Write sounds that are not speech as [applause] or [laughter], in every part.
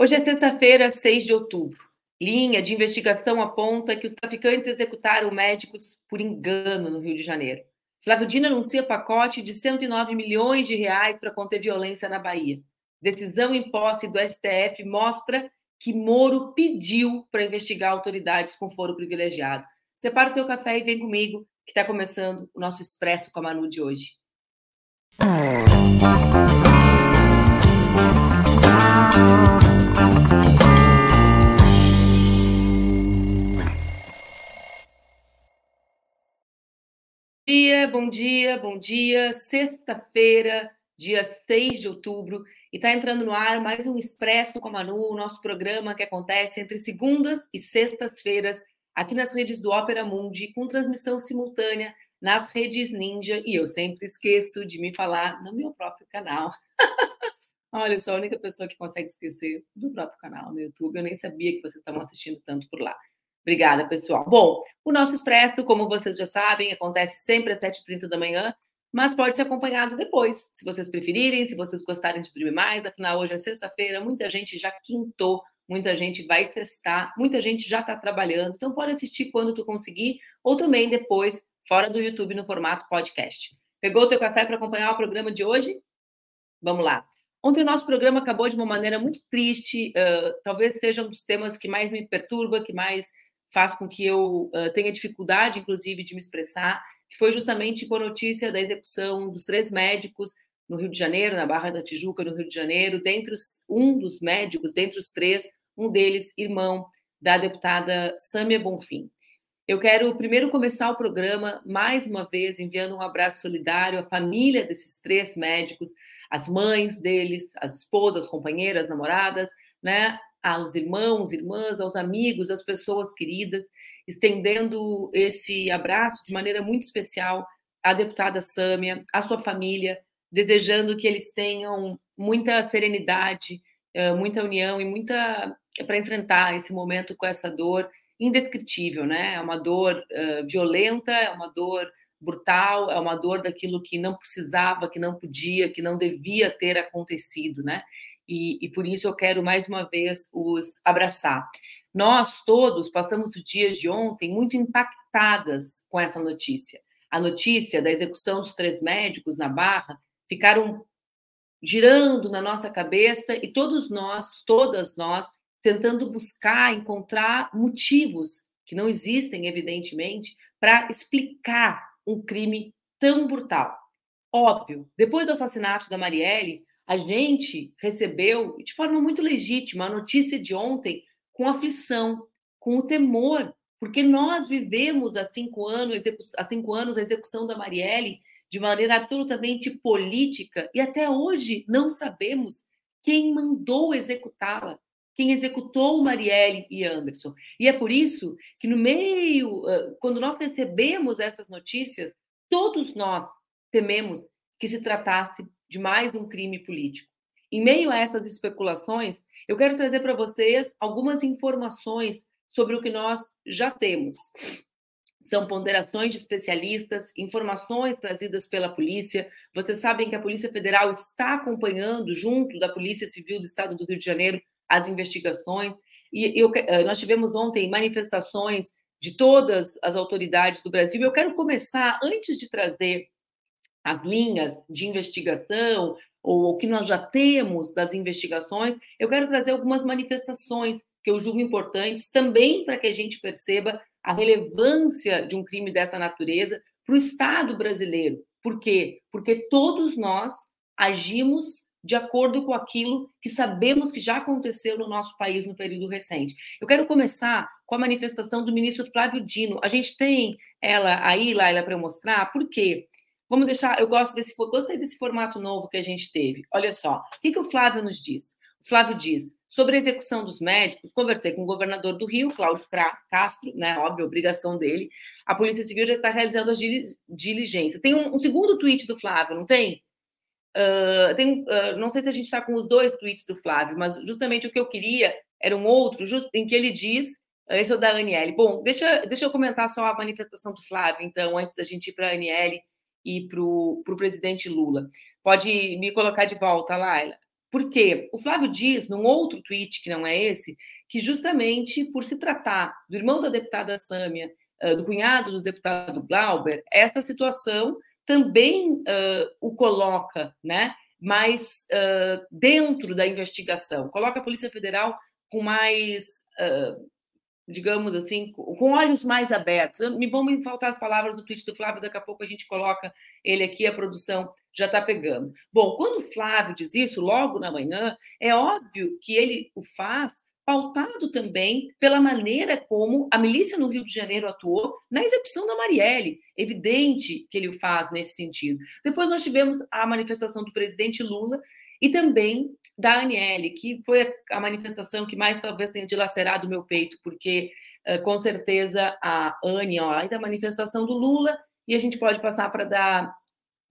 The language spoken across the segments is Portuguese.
Hoje é sexta-feira, 6 de outubro. Linha de investigação aponta que os traficantes executaram médicos por engano no Rio de Janeiro. Flávio Dino anuncia pacote de 109 milhões de reais para conter violência na Bahia. Decisão em posse do STF mostra que Moro pediu para investigar autoridades com foro privilegiado. Separa o teu café e vem comigo, que está começando o nosso Expresso com a Manu de hoje. dia, bom dia, bom dia. Sexta-feira, dia 6 de outubro, e está entrando no ar mais um Expresso com a Manu, nosso programa que acontece entre segundas e sextas-feiras, aqui nas redes do Ópera Mundi, com transmissão simultânea nas redes Ninja, e eu sempre esqueço de me falar no meu próprio canal. [laughs] Olha, eu sou a única pessoa que consegue esquecer do próprio canal no YouTube. Eu nem sabia que vocês estavam assistindo tanto por lá. Obrigada, pessoal. Bom, o nosso Expresso, como vocês já sabem, acontece sempre às 7h30 da manhã, mas pode ser acompanhado depois, se vocês preferirem, se vocês gostarem de dormir mais. Afinal, hoje é sexta-feira, muita gente já quintou, muita gente vai testar, muita gente já está trabalhando, então pode assistir quando tu conseguir, ou também depois, fora do YouTube, no formato podcast. Pegou o teu café para acompanhar o programa de hoje? Vamos lá. Ontem o nosso programa acabou de uma maneira muito triste, uh, talvez seja um dos temas que mais me perturba, que mais faz com que eu uh, tenha dificuldade, inclusive, de me expressar, que foi justamente com a notícia da execução dos três médicos no Rio de Janeiro, na Barra da Tijuca, no Rio de Janeiro, dentre os, um dos médicos, dentre os três, um deles irmão da deputada Sâmia Bonfim. Eu quero primeiro começar o programa, mais uma vez, enviando um abraço solidário à família desses três médicos, às mães deles, às esposas, companheiras, namoradas, né, aos irmãos, irmãs, aos amigos, às pessoas queridas, estendendo esse abraço de maneira muito especial à deputada Sâmia, à sua família, desejando que eles tenham muita serenidade, eh, muita união e muita para enfrentar esse momento com essa dor indescritível, né? É uma dor uh, violenta, é uma dor brutal, é uma dor daquilo que não precisava, que não podia, que não devia ter acontecido, né? e, e por isso eu quero mais uma vez os abraçar. Nós todos passamos os dias de ontem muito impactadas com essa notícia. A notícia da execução dos três médicos na Barra ficaram girando na nossa cabeça e todos nós, todas nós, tentando buscar, encontrar motivos que não existem, evidentemente, para explicar um crime tão brutal. Óbvio, depois do assassinato da Marielle, a gente recebeu, de forma muito legítima, a notícia de ontem com aflição, com o temor, porque nós vivemos há cinco anos, há cinco anos a execução da Marielle de maneira absolutamente política e até hoje não sabemos quem mandou executá-la, quem executou Marielle e Anderson. E é por isso que no meio, quando nós recebemos essas notícias, todos nós tememos que se tratasse de mais um crime político. Em meio a essas especulações, eu quero trazer para vocês algumas informações sobre o que nós já temos. São ponderações de especialistas, informações trazidas pela polícia. Vocês sabem que a Polícia Federal está acompanhando, junto da Polícia Civil do Estado do Rio de Janeiro, as investigações. E eu, eh, nós tivemos ontem manifestações de todas as autoridades do Brasil. Eu quero começar, antes de trazer as linhas de investigação ou o que nós já temos das investigações, eu quero trazer algumas manifestações que eu julgo importantes também para que a gente perceba a relevância de um crime dessa natureza para o Estado brasileiro. Por quê? Porque todos nós agimos de acordo com aquilo que sabemos que já aconteceu no nosso país no período recente. Eu quero começar com a manifestação do ministro Flávio Dino. A gente tem ela aí, Laila, para mostrar, por quê? Vamos deixar, eu gosto desse, gostei desse formato novo que a gente teve. Olha só, o que, que o Flávio nos diz? O Flávio diz, sobre a execução dos médicos, conversei com o governador do Rio, Cláudio Castro, né, óbvio, obrigação dele. A Polícia Civil já está realizando as diligências. Tem um, um segundo tweet do Flávio, não tem? Uh, tem uh, não sei se a gente está com os dois tweets do Flávio, mas justamente o que eu queria era um outro, just, em que ele diz, esse é o da Aniele. Bom, deixa, deixa eu comentar só a manifestação do Flávio, então, antes da gente ir para a Aniele e para o presidente Lula. Pode me colocar de volta, Laila. Porque o Flávio diz, num outro tweet que não é esse, que justamente por se tratar do irmão da deputada Sâmia, do cunhado do deputado Glauber, essa situação também uh, o coloca né, mais uh, dentro da investigação, coloca a Polícia Federal com mais, uh, digamos assim, com olhos mais abertos. Eu, me vão me faltar as palavras do tweet do Flávio, daqui a pouco a gente coloca ele aqui, a produção já está pegando. Bom, quando o Flávio diz isso, logo na manhã, é óbvio que ele o faz pautado também pela maneira como a milícia no Rio de Janeiro atuou na execução da Marielle. Evidente que ele o faz nesse sentido. Depois nós tivemos a manifestação do presidente Lula e também da Aniele, que foi a manifestação que mais talvez tenha dilacerado o meu peito, porque com certeza a Anne, ó, aí da manifestação do Lula, e a gente pode passar para dar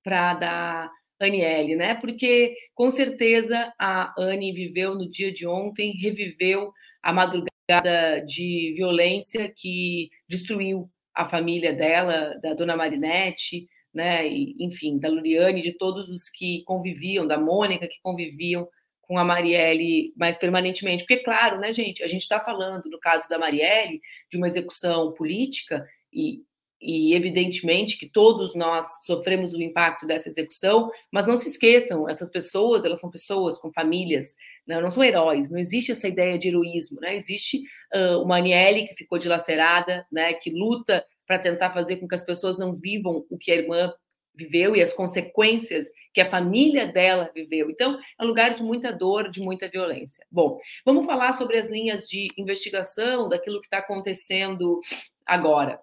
para dar Aniele, né? Porque com certeza a Anne viveu no dia de ontem, reviveu a madrugada de violência que destruiu a família dela, da dona Marinette, né? E, enfim, da Luriane, de todos os que conviviam, da Mônica, que conviviam com a Marielle mais permanentemente. Porque, claro, né, gente, a gente está falando, no caso da Marielle, de uma execução política, e e evidentemente que todos nós sofremos o impacto dessa execução, mas não se esqueçam, essas pessoas, elas são pessoas com famílias, né? não são heróis, não existe essa ideia de heroísmo, né? Existe uh, uma Aniele que ficou dilacerada, né, que luta para tentar fazer com que as pessoas não vivam o que a irmã viveu e as consequências que a família dela viveu. Então, é um lugar de muita dor, de muita violência. Bom, vamos falar sobre as linhas de investigação, daquilo que está acontecendo agora.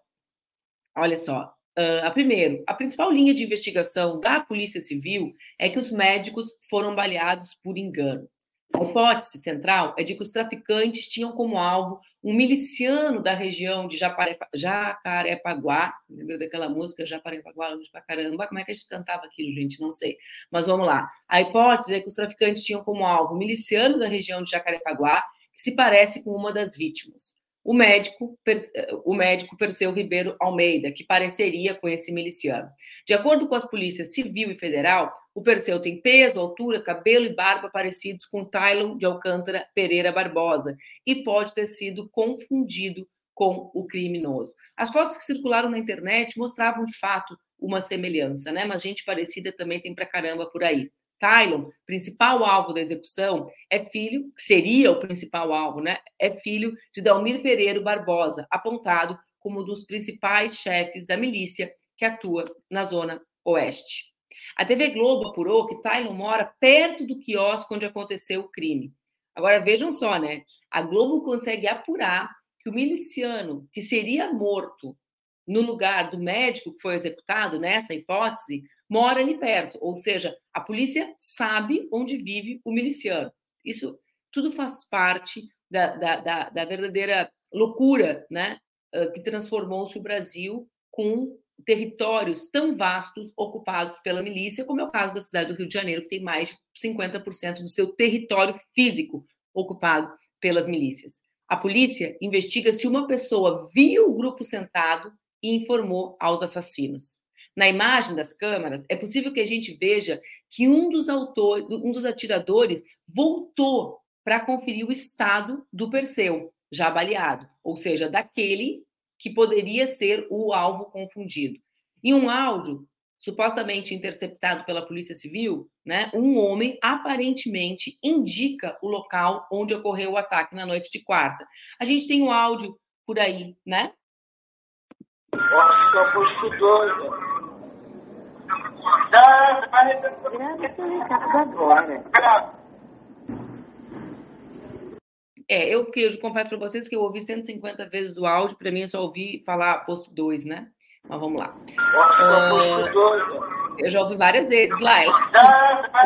Olha só, uh, a primeiro, a principal linha de investigação da Polícia Civil é que os médicos foram baleados por engano. A hipótese central é de que os traficantes tinham como alvo um miliciano da região de Jacarepaguá. Lembra daquela música Jacarepaguá, longe pra caramba? Como é que a gente cantava aquilo, gente? Não sei. Mas vamos lá. A hipótese é que os traficantes tinham como alvo um miliciano da região de Jacarepaguá, que se parece com uma das vítimas o médico, o médico Perseu Ribeiro Almeida, que pareceria com esse miliciano. De acordo com as polícias civil e federal, o Perseu tem peso, altura, cabelo e barba parecidos com Tylon de Alcântara Pereira Barbosa e pode ter sido confundido com o criminoso. As fotos que circularam na internet mostravam de fato uma semelhança, né? Mas gente parecida também tem pra caramba por aí. Tylon, principal alvo da execução, é filho, seria o principal alvo, né? É filho de Dalmir Pereira Barbosa, apontado como um dos principais chefes da milícia que atua na zona oeste. A TV Globo apurou que Tylon mora perto do quiosque onde aconteceu o crime. Agora vejam só, né? A Globo consegue apurar que o miliciano que seria morto no lugar do médico que foi executado nessa hipótese mora ali perto, ou seja, a polícia sabe onde vive o miliciano. Isso tudo faz parte da, da, da, da verdadeira loucura né, que transformou-se o Brasil com territórios tão vastos ocupados pela milícia, como é o caso da cidade do Rio de Janeiro, que tem mais de 50% do seu território físico ocupado pelas milícias. A polícia investiga se uma pessoa viu o grupo sentado e informou aos assassinos. Na imagem das câmeras, é possível que a gente veja que um dos autores, um dos atiradores voltou para conferir o estado do Perseu, já baleado, ou seja, daquele que poderia ser o alvo confundido. Em um áudio supostamente interceptado pela Polícia Civil, né, um homem aparentemente indica o local onde ocorreu o ataque na noite de quarta. A gente tem o áudio por aí, né? Nossa, que eu doido. É, eu, eu confesso para vocês que eu ouvi 150 vezes o áudio, para mim eu só ouvi falar posto 2, né? Mas vamos lá. Uh, eu já ouvi várias vezes, Glide.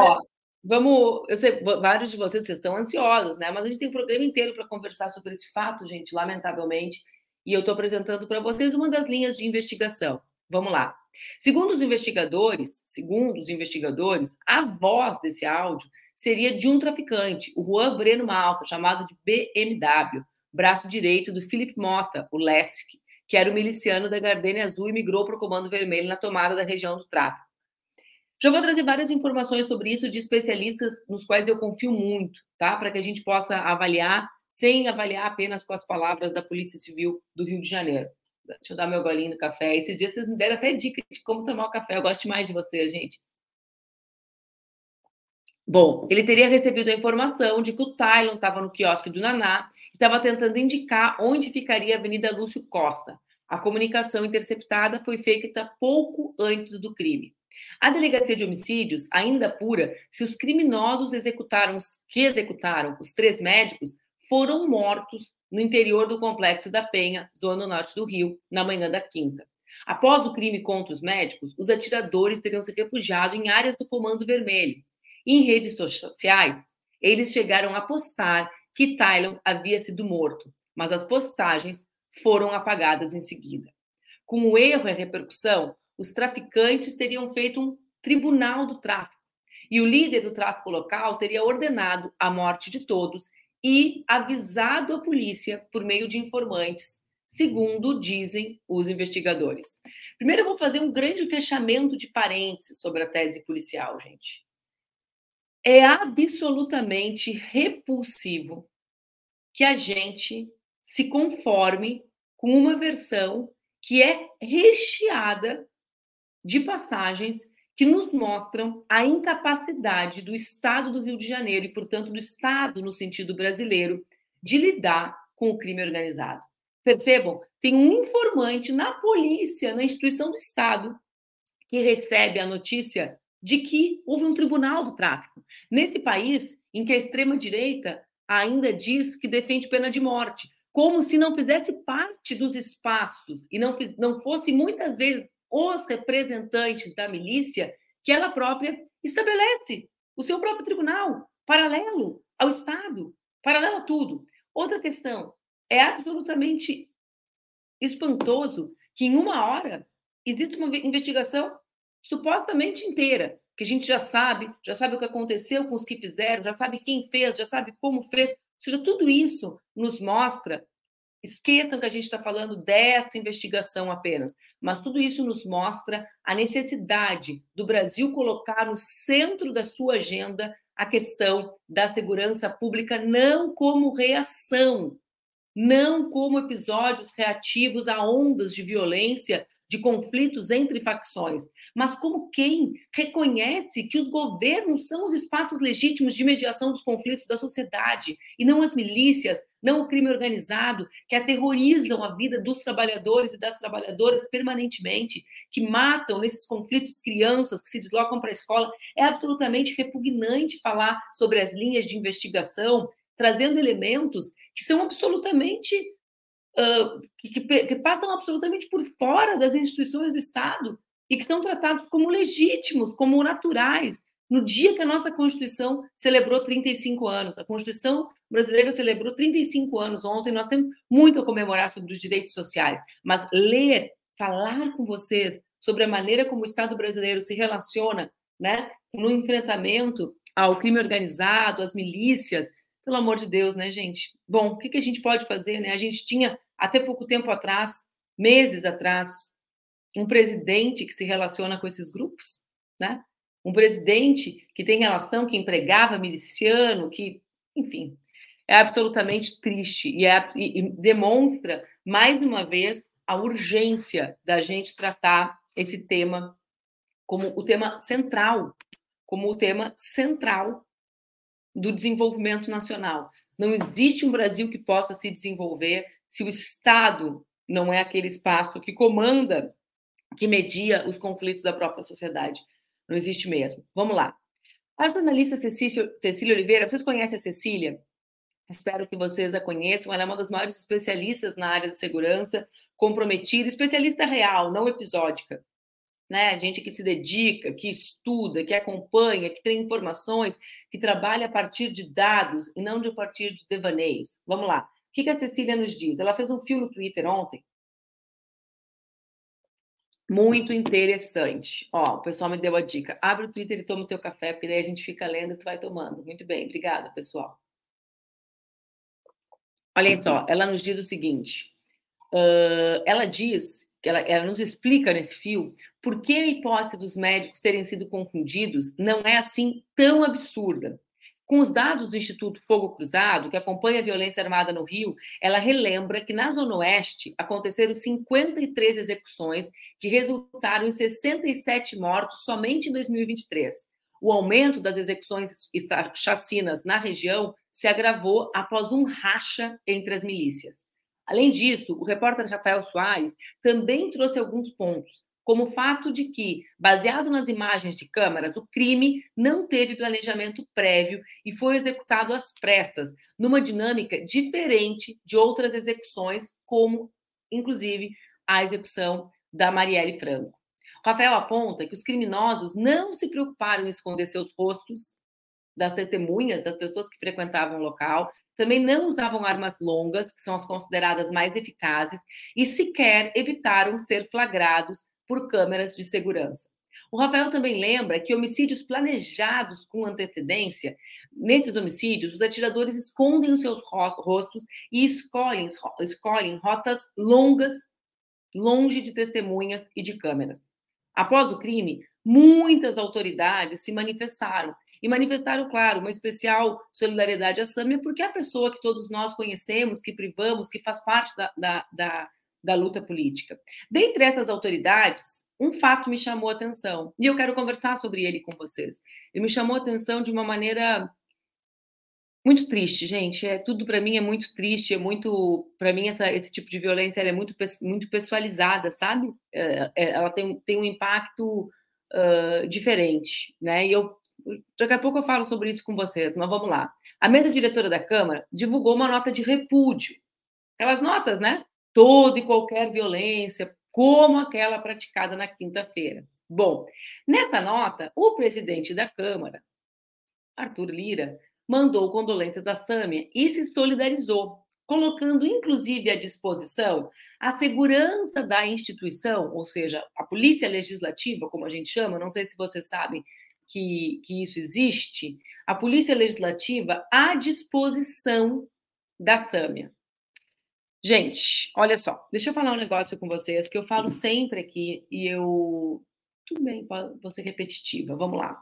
Ó, vamos, eu sei, vários de vocês, vocês estão ansiosos, né? Mas a gente tem um programa inteiro para conversar sobre esse fato, gente, lamentavelmente. E eu estou apresentando para vocês uma das linhas de investigação. Vamos lá. Segundo os investigadores, segundo os investigadores, a voz desse áudio seria de um traficante, o Juan Breno Malta, chamado de BMW, braço direito do Felipe Mota, o Lesk, que era o miliciano da Gardenia Azul e migrou para o Comando Vermelho na tomada da região do tráfico. Já vou trazer várias informações sobre isso de especialistas nos quais eu confio muito, tá? Para que a gente possa avaliar sem avaliar apenas com as palavras da Polícia Civil do Rio de Janeiro. Deixa eu dar meu golinho no café. Esses dias vocês me deram até dica de como tomar o café. Eu gosto mais de você, gente. Bom, ele teria recebido a informação de que o Tylon estava no quiosque do Naná e estava tentando indicar onde ficaria a Avenida Lúcio Costa. A comunicação interceptada foi feita pouco antes do crime. A delegacia de homicídios ainda apura se os criminosos executaram, que executaram os três médicos foram mortos no interior do complexo da Penha, zona norte do Rio, na manhã da quinta. Após o crime contra os médicos, os atiradores teriam se refugiado em áreas do Comando Vermelho. Em redes sociais, eles chegaram a postar que Tylon havia sido morto, mas as postagens foram apagadas em seguida. Com o erro e a repercussão, os traficantes teriam feito um tribunal do tráfico. E o líder do tráfico local teria ordenado a morte de todos e avisado a polícia por meio de informantes, segundo dizem os investigadores. Primeiro, eu vou fazer um grande fechamento de parênteses sobre a tese policial, gente. É absolutamente repulsivo que a gente se conforme com uma versão que é recheada de passagens que nos mostram a incapacidade do Estado do Rio de Janeiro e, portanto, do Estado no sentido brasileiro de lidar com o crime organizado. Percebam, tem um informante na polícia, na instituição do Estado, que recebe a notícia de que houve um tribunal do tráfico. Nesse país em que a extrema-direita ainda diz que defende pena de morte, como se não fizesse parte dos espaços e não, não fosse muitas vezes os representantes da milícia que ela própria estabelece o seu próprio tribunal, paralelo ao Estado, paralelo a tudo. Outra questão, é absolutamente espantoso que em uma hora existe uma investigação supostamente inteira, que a gente já sabe, já sabe o que aconteceu com os que fizeram, já sabe quem fez, já sabe como fez. Ou seja, tudo isso nos mostra Esqueçam que a gente está falando dessa investigação apenas, mas tudo isso nos mostra a necessidade do Brasil colocar no centro da sua agenda a questão da segurança pública, não como reação, não como episódios reativos a ondas de violência de conflitos entre facções, mas como quem reconhece que os governos são os espaços legítimos de mediação dos conflitos da sociedade e não as milícias, não o crime organizado que aterrorizam a vida dos trabalhadores e das trabalhadoras permanentemente, que matam nesses conflitos crianças que se deslocam para a escola. É absolutamente repugnante falar sobre as linhas de investigação, trazendo elementos que são absolutamente que, que, que passam absolutamente por fora das instituições do Estado e que são tratados como legítimos, como naturais. No dia que a nossa Constituição celebrou 35 anos, a Constituição brasileira celebrou 35 anos ontem, nós temos muito a comemorar sobre os direitos sociais, mas ler, falar com vocês sobre a maneira como o Estado brasileiro se relaciona né, no enfrentamento ao crime organizado, às milícias, pelo amor de Deus, né, gente? Bom, o que, a gente pode fazer, né? A gente tinha, até pouco tempo atrás, meses atrás, um presidente que se relaciona com esses grupos, né? Um presidente que tem relação, que empregava miliciano, que, enfim, é absolutamente triste e, é, e, e demonstra, mais uma vez, a urgência da gente tratar esse tema como o tema central, como o tema central do desenvolvimento nacional. Não existe um Brasil que possa se desenvolver se o Estado não é aquele espaço que comanda, que media os conflitos da própria sociedade. Não existe mesmo. Vamos lá. A jornalista Cecília, Cecília Oliveira, vocês conhecem a Cecília? Espero que vocês a conheçam. Ela é uma das maiores especialistas na área de segurança, comprometida, especialista real, não episódica né? Gente que se dedica, que estuda, que acompanha, que tem informações, que trabalha a partir de dados e não de a partir de devaneios. Vamos lá. O que a Cecília nos diz? Ela fez um filme no Twitter ontem. Muito interessante. Ó, o pessoal me deu a dica. Abre o Twitter e toma o teu café, porque daí a gente fica lendo e tu vai tomando. Muito bem, obrigada, pessoal. Olha só, ela nos diz o seguinte: uh, ela diz ela, ela nos explica nesse fio por que a hipótese dos médicos terem sido confundidos não é assim tão absurda. Com os dados do Instituto Fogo Cruzado, que acompanha a violência armada no Rio, ela relembra que na Zona Oeste aconteceram 53 execuções que resultaram em 67 mortos somente em 2023. O aumento das execuções e chacinas na região se agravou após um racha entre as milícias. Além disso, o repórter Rafael Soares também trouxe alguns pontos, como o fato de que, baseado nas imagens de câmeras, o crime não teve planejamento prévio e foi executado às pressas, numa dinâmica diferente de outras execuções, como, inclusive, a execução da Marielle Franco. Rafael aponta que os criminosos não se preocuparam em esconder seus rostos das testemunhas, das pessoas que frequentavam o local, também não usavam armas longas, que são as consideradas mais eficazes, e sequer evitaram ser flagrados por câmeras de segurança. O Rafael também lembra que homicídios planejados com antecedência, nesses homicídios, os atiradores escondem os seus rostos e escolhem, escolhem rotas longas, longe de testemunhas e de câmeras. Após o crime, muitas autoridades se manifestaram e manifestaram, claro, uma especial solidariedade à Sâmia, porque é a pessoa que todos nós conhecemos, que privamos, que faz parte da, da, da, da luta política. Dentre essas autoridades, um fato me chamou a atenção, e eu quero conversar sobre ele com vocês. Ele me chamou a atenção de uma maneira muito triste, gente. É tudo para mim é muito triste, é muito para mim essa, esse tipo de violência é muito muito pessoalizada, sabe? É, é, ela tem, tem um impacto uh, diferente, né? E eu Daqui a pouco eu falo sobre isso com vocês, mas vamos lá. A mesa diretora da Câmara divulgou uma nota de repúdio. Aquelas notas, né? Toda e qualquer violência, como aquela praticada na quinta-feira. Bom, nessa nota, o presidente da Câmara, Arthur Lira, mandou condolências da Sâmia e se solidarizou, colocando inclusive à disposição a segurança da instituição, ou seja, a polícia legislativa, como a gente chama, não sei se vocês sabem que, que isso existe, a Polícia Legislativa à disposição da Sâmia. Gente, olha só, deixa eu falar um negócio com vocês que eu falo sempre aqui e eu. Tudo bem, vou ser repetitiva, vamos lá.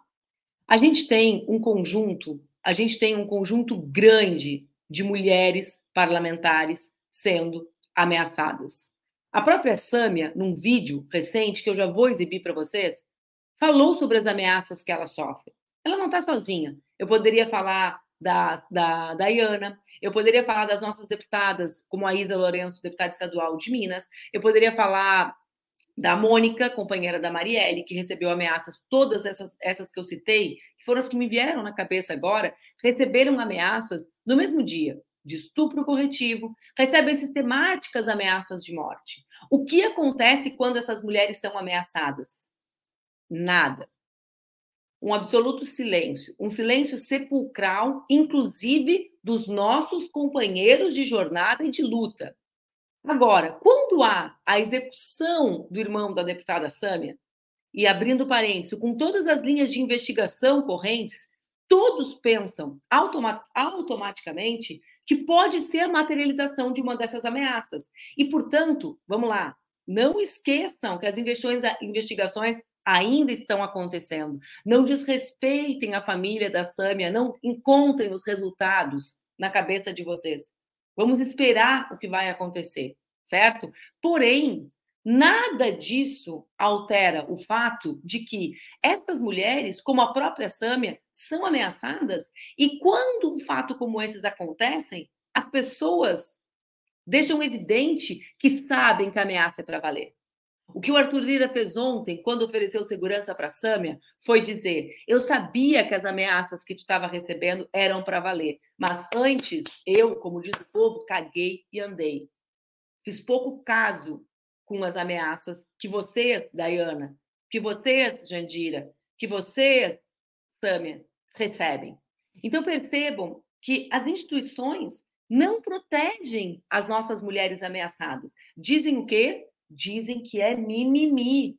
A gente tem um conjunto, a gente tem um conjunto grande de mulheres parlamentares sendo ameaçadas. A própria Sâmia, num vídeo recente que eu já vou exibir para vocês, falou sobre as ameaças que ela sofre. Ela não está sozinha. Eu poderia falar da, da Dayana, eu poderia falar das nossas deputadas, como a Isa Lourenço, deputada estadual de Minas, eu poderia falar da Mônica, companheira da Marielle, que recebeu ameaças, todas essas, essas que eu citei, que foram as que me vieram na cabeça agora, receberam ameaças no mesmo dia de estupro corretivo, recebem sistemáticas ameaças de morte. O que acontece quando essas mulheres são ameaçadas? Nada. Um absoluto silêncio, um silêncio sepulcral, inclusive dos nossos companheiros de jornada e de luta. Agora, quando há a execução do irmão da deputada Sâmia, e abrindo parênteses, com todas as linhas de investigação correntes, todos pensam automat automaticamente que pode ser a materialização de uma dessas ameaças. E, portanto, vamos lá, não esqueçam que as investigações ainda estão acontecendo. Não desrespeitem a família da Sâmia, não encontrem os resultados na cabeça de vocês. Vamos esperar o que vai acontecer, certo? Porém, nada disso altera o fato de que estas mulheres, como a própria Sâmia, são ameaçadas e quando um fato como esses acontecem, as pessoas deixam evidente que sabem que a ameaça é para valer. O que o Arthur Lira fez ontem, quando ofereceu segurança para a Sâmia, foi dizer: eu sabia que as ameaças que tu estava recebendo eram para valer, mas antes eu, como diz o povo, caguei e andei. Fiz pouco caso com as ameaças que vocês, Dayana, que vocês, Jandira, que vocês, Sâmia, recebem. Então percebam que as instituições não protegem as nossas mulheres ameaçadas. Dizem o quê? Dizem que é mimimi.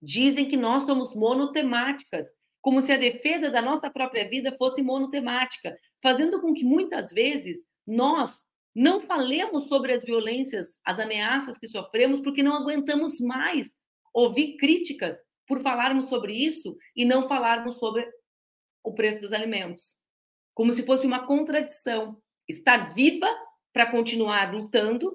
Dizem que nós somos monotemáticas, como se a defesa da nossa própria vida fosse monotemática, fazendo com que muitas vezes nós Não falemos sobre as violências, as ameaças que sofremos, porque não aguentamos mais ouvir críticas por falarmos sobre isso e não falarmos sobre o preço dos alimentos. Como se fosse uma contradição. Estar viva para continuar lutando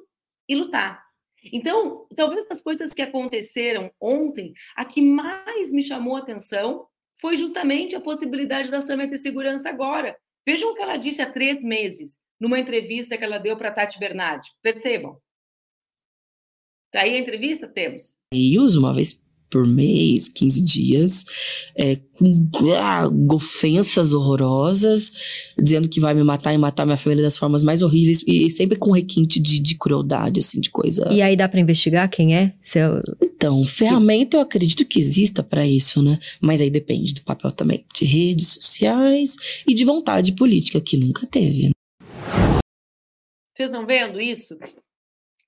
e lutar. Então, talvez das coisas que aconteceram ontem, a que mais me chamou a atenção foi justamente a possibilidade da Samia ter segurança agora. Vejam o que ela disse há três meses numa entrevista que ela deu para Tati Bernardi. Percebam. Tá aí a entrevista? Temos. E uso uma vez por mês, 15 dias, é, com ofensas horrorosas, dizendo que vai me matar e matar minha família das formas mais horríveis, e sempre com requinte de, de crueldade, assim, de coisa. E aí dá para investigar quem é? Eu... Então, ferramenta eu acredito que exista para isso, né? Mas aí depende do papel também de redes sociais e de vontade política, que nunca teve. Né? Vocês estão vendo isso?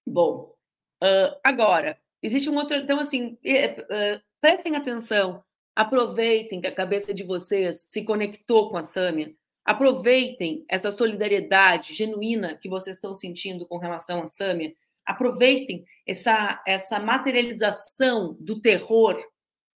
Bom, uh, agora, existe um outro. Então, assim, uh, prestem atenção, aproveitem que a cabeça de vocês se conectou com a Sâmia, aproveitem essa solidariedade genuína que vocês estão sentindo com relação à Sâmia, aproveitem essa, essa materialização do terror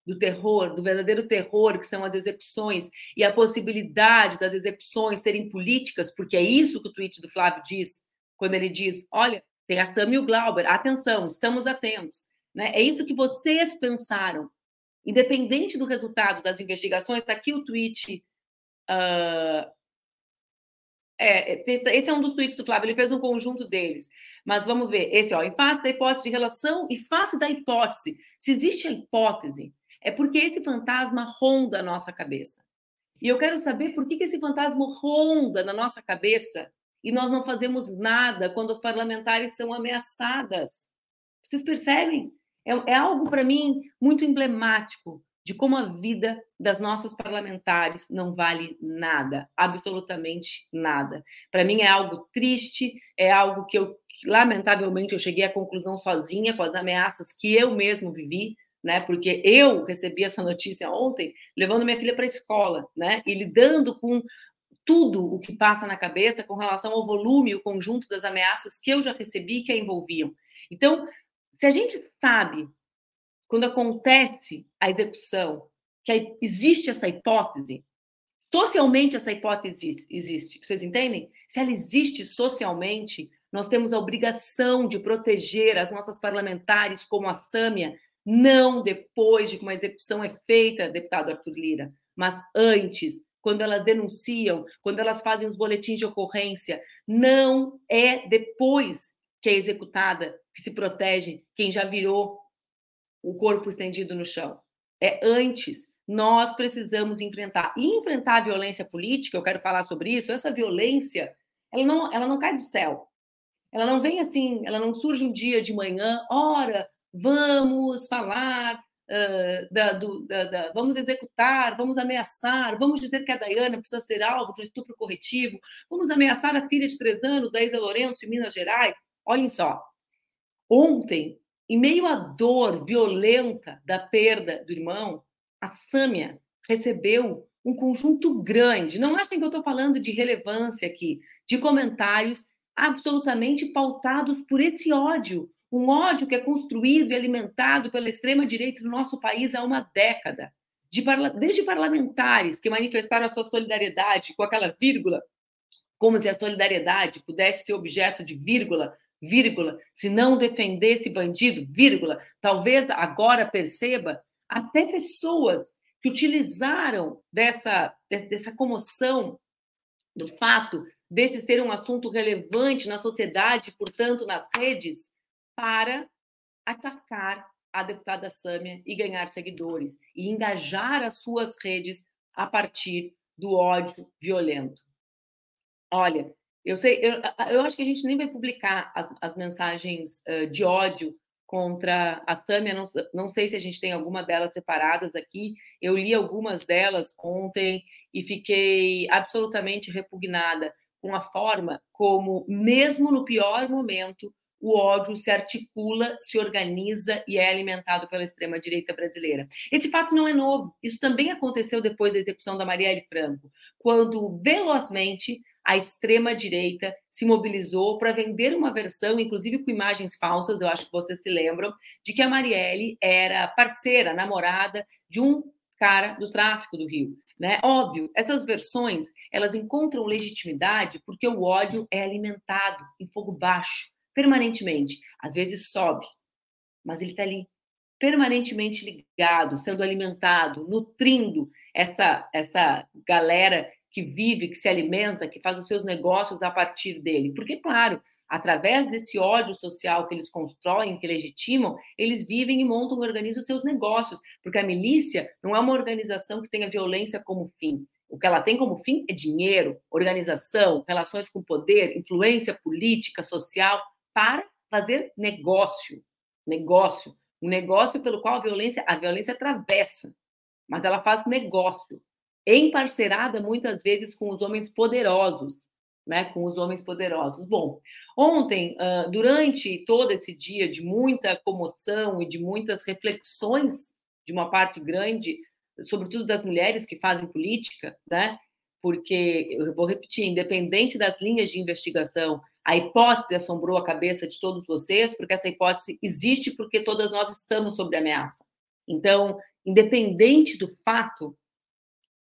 do terror, do verdadeiro terror, que são as execuções, e a possibilidade das execuções serem políticas, porque é isso que o tweet do Flávio diz, quando ele diz: olha, tem a Sam e o Glauber, atenção, estamos atentos. Né? É isso que vocês pensaram. Independente do resultado das investigações, está aqui o tweet. Uh, é, esse é um dos tweets do Flávio, ele fez um conjunto deles. Mas vamos ver, esse, ó, em face da hipótese de relação e face da hipótese. Se existe a hipótese, é porque esse fantasma ronda a nossa cabeça. E eu quero saber por que, que esse fantasma ronda na nossa cabeça e nós não fazemos nada quando as parlamentares são ameaçadas. Vocês percebem? É, é algo, para mim, muito emblemático de como a vida das nossas parlamentares não vale nada, absolutamente nada. Para mim é algo triste, é algo que eu, lamentavelmente, eu cheguei à conclusão sozinha com as ameaças que eu mesmo vivi, né? Porque eu recebi essa notícia ontem, levando minha filha para a escola, né? E lidando com tudo o que passa na cabeça com relação ao volume e o conjunto das ameaças que eu já recebi que a envolviam. Então, se a gente sabe, quando acontece a execução, que existe essa hipótese, socialmente essa hipótese existe, vocês entendem? Se ela existe socialmente, nós temos a obrigação de proteger as nossas parlamentares, como a Sâmia, não depois de que uma execução é feita, deputado Arthur Lira, mas antes, quando elas denunciam, quando elas fazem os boletins de ocorrência, não é depois que é executada que se protege quem já virou o corpo estendido no chão. É antes. Nós precisamos enfrentar. E enfrentar a violência política, eu quero falar sobre isso, essa violência, ela não, ela não cai do céu. Ela não vem assim, ela não surge um dia de manhã, ora, vamos falar Uh, da, do, da, da, vamos executar, vamos ameaçar, vamos dizer que a Dayana precisa ser alvo de um estupro corretivo, vamos ameaçar a filha de três anos da Isa Lourenço em Minas Gerais. Olhem só, ontem, em meio à dor violenta da perda do irmão, a Sâmia recebeu um conjunto grande, não achem que eu estou falando de relevância aqui, de comentários absolutamente pautados por esse ódio um ódio que é construído e alimentado pela extrema-direita no nosso país há uma década. De parla desde parlamentares que manifestaram a sua solidariedade com aquela vírgula, como se a solidariedade pudesse ser objeto de vírgula, vírgula, se não defendesse bandido, vírgula, talvez agora perceba, até pessoas que utilizaram dessa, dessa comoção do fato desse ser um assunto relevante na sociedade, portanto, nas redes, para atacar a deputada Sâmia e ganhar seguidores e engajar as suas redes a partir do ódio violento. Olha, eu sei, eu, eu acho que a gente nem vai publicar as, as mensagens uh, de ódio contra a Sâmia, não, não sei se a gente tem alguma delas separadas aqui. Eu li algumas delas ontem e fiquei absolutamente repugnada com a forma como, mesmo no pior momento, o ódio se articula, se organiza e é alimentado pela extrema-direita brasileira. Esse fato não é novo. Isso também aconteceu depois da execução da Marielle Franco, quando velozmente a extrema-direita se mobilizou para vender uma versão, inclusive com imagens falsas, eu acho que vocês se lembram, de que a Marielle era parceira, namorada de um cara do tráfico do Rio. Né? Óbvio, essas versões elas encontram legitimidade porque o ódio é alimentado em fogo baixo, permanentemente. Às vezes sobe, mas ele está ali, permanentemente ligado, sendo alimentado, nutrindo essa, essa galera que vive, que se alimenta, que faz os seus negócios a partir dele. Porque, claro, através desse ódio social que eles constroem, que legitimam, eles vivem e montam e organizam seus negócios, porque a milícia não é uma organização que tenha violência como fim. O que ela tem como fim é dinheiro, organização, relações com poder, influência política, social, para fazer negócio. Negócio. Um negócio pelo qual a violência, a violência atravessa, mas ela faz negócio, emparcerada muitas vezes com os homens poderosos, né, com os homens poderosos. Bom, ontem, durante todo esse dia de muita comoção e de muitas reflexões de uma parte grande, sobretudo das mulheres que fazem política, né, porque, eu vou repetir, independente das linhas de investigação, a hipótese assombrou a cabeça de todos vocês, porque essa hipótese existe porque todas nós estamos sob ameaça. Então, independente do fato,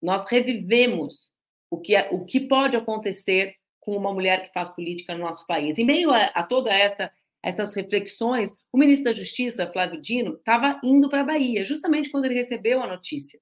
nós revivemos o que, é, o que pode acontecer com uma mulher que faz política no nosso país. Em meio a, a toda essa essas reflexões, o ministro da Justiça, Flávio Dino, estava indo para a Bahia, justamente quando ele recebeu a notícia.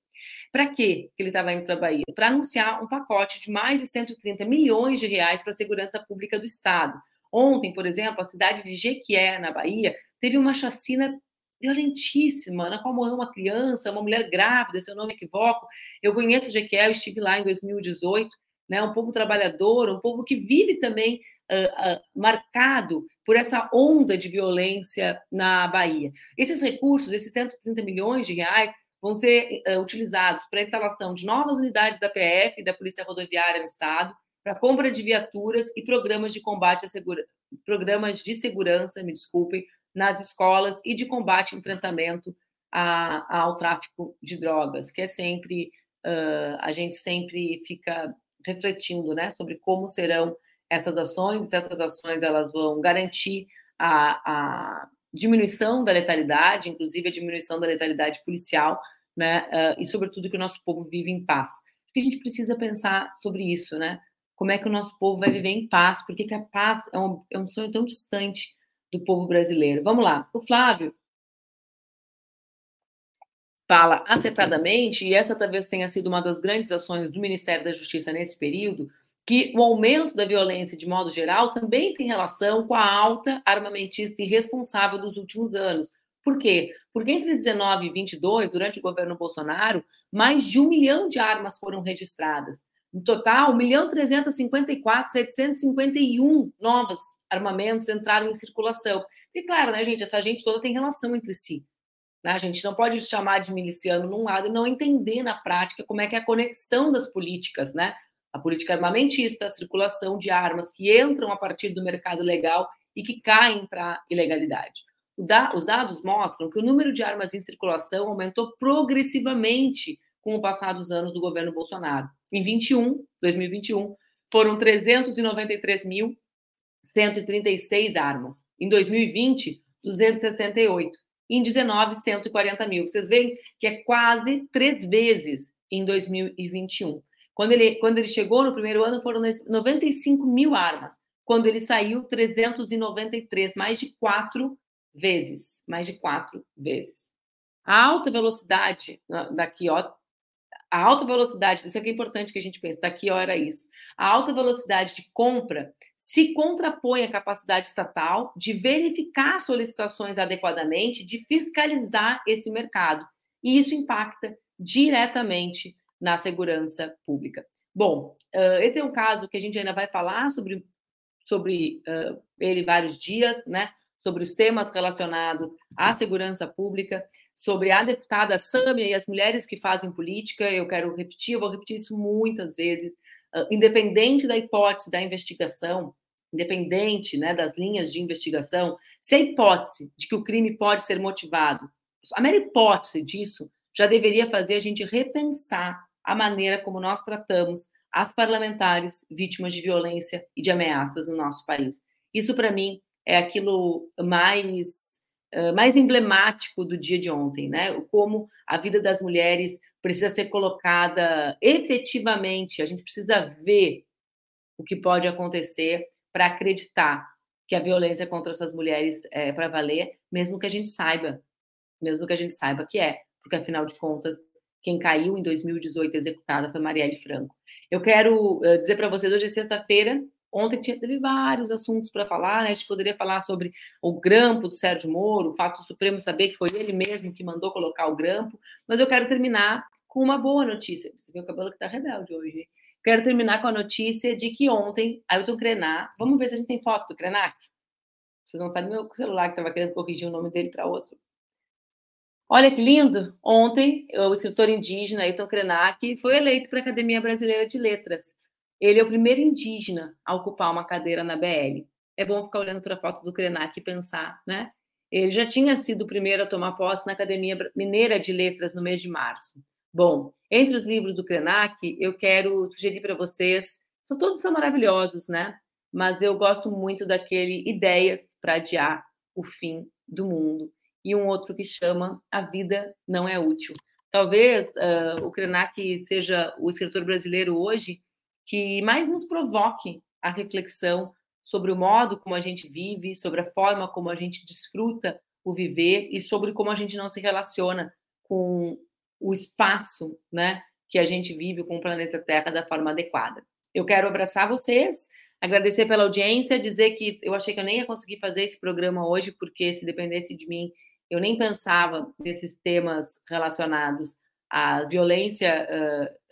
Para que ele estava indo para a Bahia? Para anunciar um pacote de mais de 130 milhões de reais para a segurança pública do Estado. Ontem, por exemplo, a cidade de Jequié, na Bahia, teve uma chacina violentíssima, na qual morreu uma criança, uma mulher grávida, se eu não me equivoco. Eu conheço Jequié, eu estive lá em 2018 né? um povo trabalhador, um povo que vive também uh, uh, marcado por essa onda de violência na Bahia. Esses recursos, esses 130 milhões de reais, vão ser uh, utilizados para a instalação de novas unidades da PF e da Polícia Rodoviária no Estado, para compra de viaturas e programas de combate a segura... programas de segurança, me desculpem, nas escolas e de combate e enfrentamento a, ao tráfico de drogas, que é sempre uh, a gente sempre fica refletindo né, sobre como serão essas ações, essas ações elas vão garantir a, a diminuição da letalidade, inclusive a diminuição da letalidade policial, né, uh, e sobretudo que o nosso povo vive em paz. Porque a gente precisa pensar sobre isso, né? Como é que o nosso povo vai viver em paz? Por que, a paz é um, é um sonho tão distante do povo brasileiro? Vamos lá. O Flávio fala acertadamente, e essa talvez tenha sido uma das grandes ações do Ministério da Justiça nesse período, que o aumento da violência, de modo geral, também tem relação com a alta armamentista irresponsável dos últimos anos. Por quê? Porque entre 19 e 22, durante o governo Bolsonaro, mais de um milhão de armas foram registradas. No total, 1 milhão 354, 751 novos armamentos entraram em circulação. E claro, né, gente, essa gente toda tem relação entre si. Né? A gente não pode chamar de miliciano num lado e não entender na prática como é que é a conexão das políticas, né? A política armamentista, a circulação de armas que entram a partir do mercado legal e que caem para a ilegalidade. Os dados mostram que o número de armas em circulação aumentou progressivamente com o passar dos anos do governo Bolsonaro. Em 21, 2021, foram 393.136 armas. Em 2020, 268 em 19, 140 mil. Vocês veem que é quase três vezes em 2021. Quando ele, quando ele chegou no primeiro ano, foram 95 mil armas. Quando ele saiu, 393, mais de quatro vezes. Mais de quatro vezes. A alta velocidade daqui, ó, a alta velocidade, isso aqui é importante que a gente pense, daqui ó, era isso. A alta velocidade de compra se contrapõe à capacidade estatal de verificar solicitações adequadamente, de fiscalizar esse mercado. E isso impacta diretamente na segurança pública. Bom, esse é um caso que a gente ainda vai falar sobre, sobre ele vários dias, né? sobre os temas relacionados à segurança pública, sobre a deputada Sâmia e as mulheres que fazem política. Eu quero repetir, eu vou repetir isso muitas vezes. Independente da hipótese da investigação, independente né, das linhas de investigação, se a hipótese de que o crime pode ser motivado, a mera hipótese disso já deveria fazer a gente repensar a maneira como nós tratamos as parlamentares vítimas de violência e de ameaças no nosso país. Isso, para mim, é aquilo mais, uh, mais emblemático do dia de ontem, né? Como a vida das mulheres precisa ser colocada efetivamente, a gente precisa ver o que pode acontecer para acreditar que a violência contra essas mulheres é para valer, mesmo que a gente saiba, mesmo que a gente saiba que é, porque afinal de contas quem caiu em 2018 executada foi Marielle Franco. Eu quero uh, dizer para vocês, hoje é sexta-feira, ontem teve vários assuntos para falar, né? a gente poderia falar sobre o grampo do Sérgio Moro, o fato do Supremo saber que foi ele mesmo que mandou colocar o grampo, mas eu quero terminar com uma boa notícia. Você vê o cabelo que está rebelde hoje. Quero terminar com a notícia de que ontem, Ailton Krenak, vamos ver se a gente tem foto do Krenak? Vocês não sabem meu celular que estava querendo corrigir o nome dele para outro. Olha que lindo! Ontem, o escritor indígena Ailton Krenak foi eleito para a Academia Brasileira de Letras. Ele é o primeiro indígena a ocupar uma cadeira na BL. É bom ficar olhando para a foto do Krenak e pensar, né? Ele já tinha sido o primeiro a tomar posse na Academia Mineira de Letras no mês de março. Bom, entre os livros do Krenak, eu quero sugerir para vocês, são todos são maravilhosos, né? Mas eu gosto muito daquele Ideias para adiar o fim do mundo e um outro que chama A Vida Não É Útil. Talvez uh, o Krenak seja o escritor brasileiro hoje que mais nos provoque a reflexão sobre o modo como a gente vive, sobre a forma como a gente desfruta o viver e sobre como a gente não se relaciona com o espaço, né, que a gente vive com o planeta Terra da forma adequada. Eu quero abraçar vocês, agradecer pela audiência, dizer que eu achei que eu nem ia conseguir fazer esse programa hoje, porque se dependesse de mim, eu nem pensava nesses temas relacionados à violência,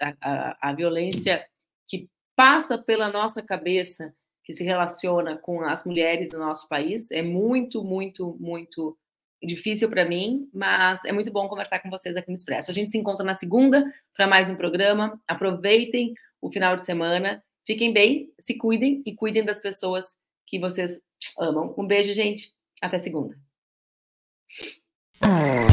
à, à, à violência que passa pela nossa cabeça, que se relaciona com as mulheres no nosso país. É muito, muito, muito difícil para mim, mas é muito bom conversar com vocês aqui no Expresso. A gente se encontra na segunda para mais um programa. Aproveitem o final de semana, fiquem bem, se cuidem e cuidem das pessoas que vocês amam. Um beijo, gente. Até segunda. Oh.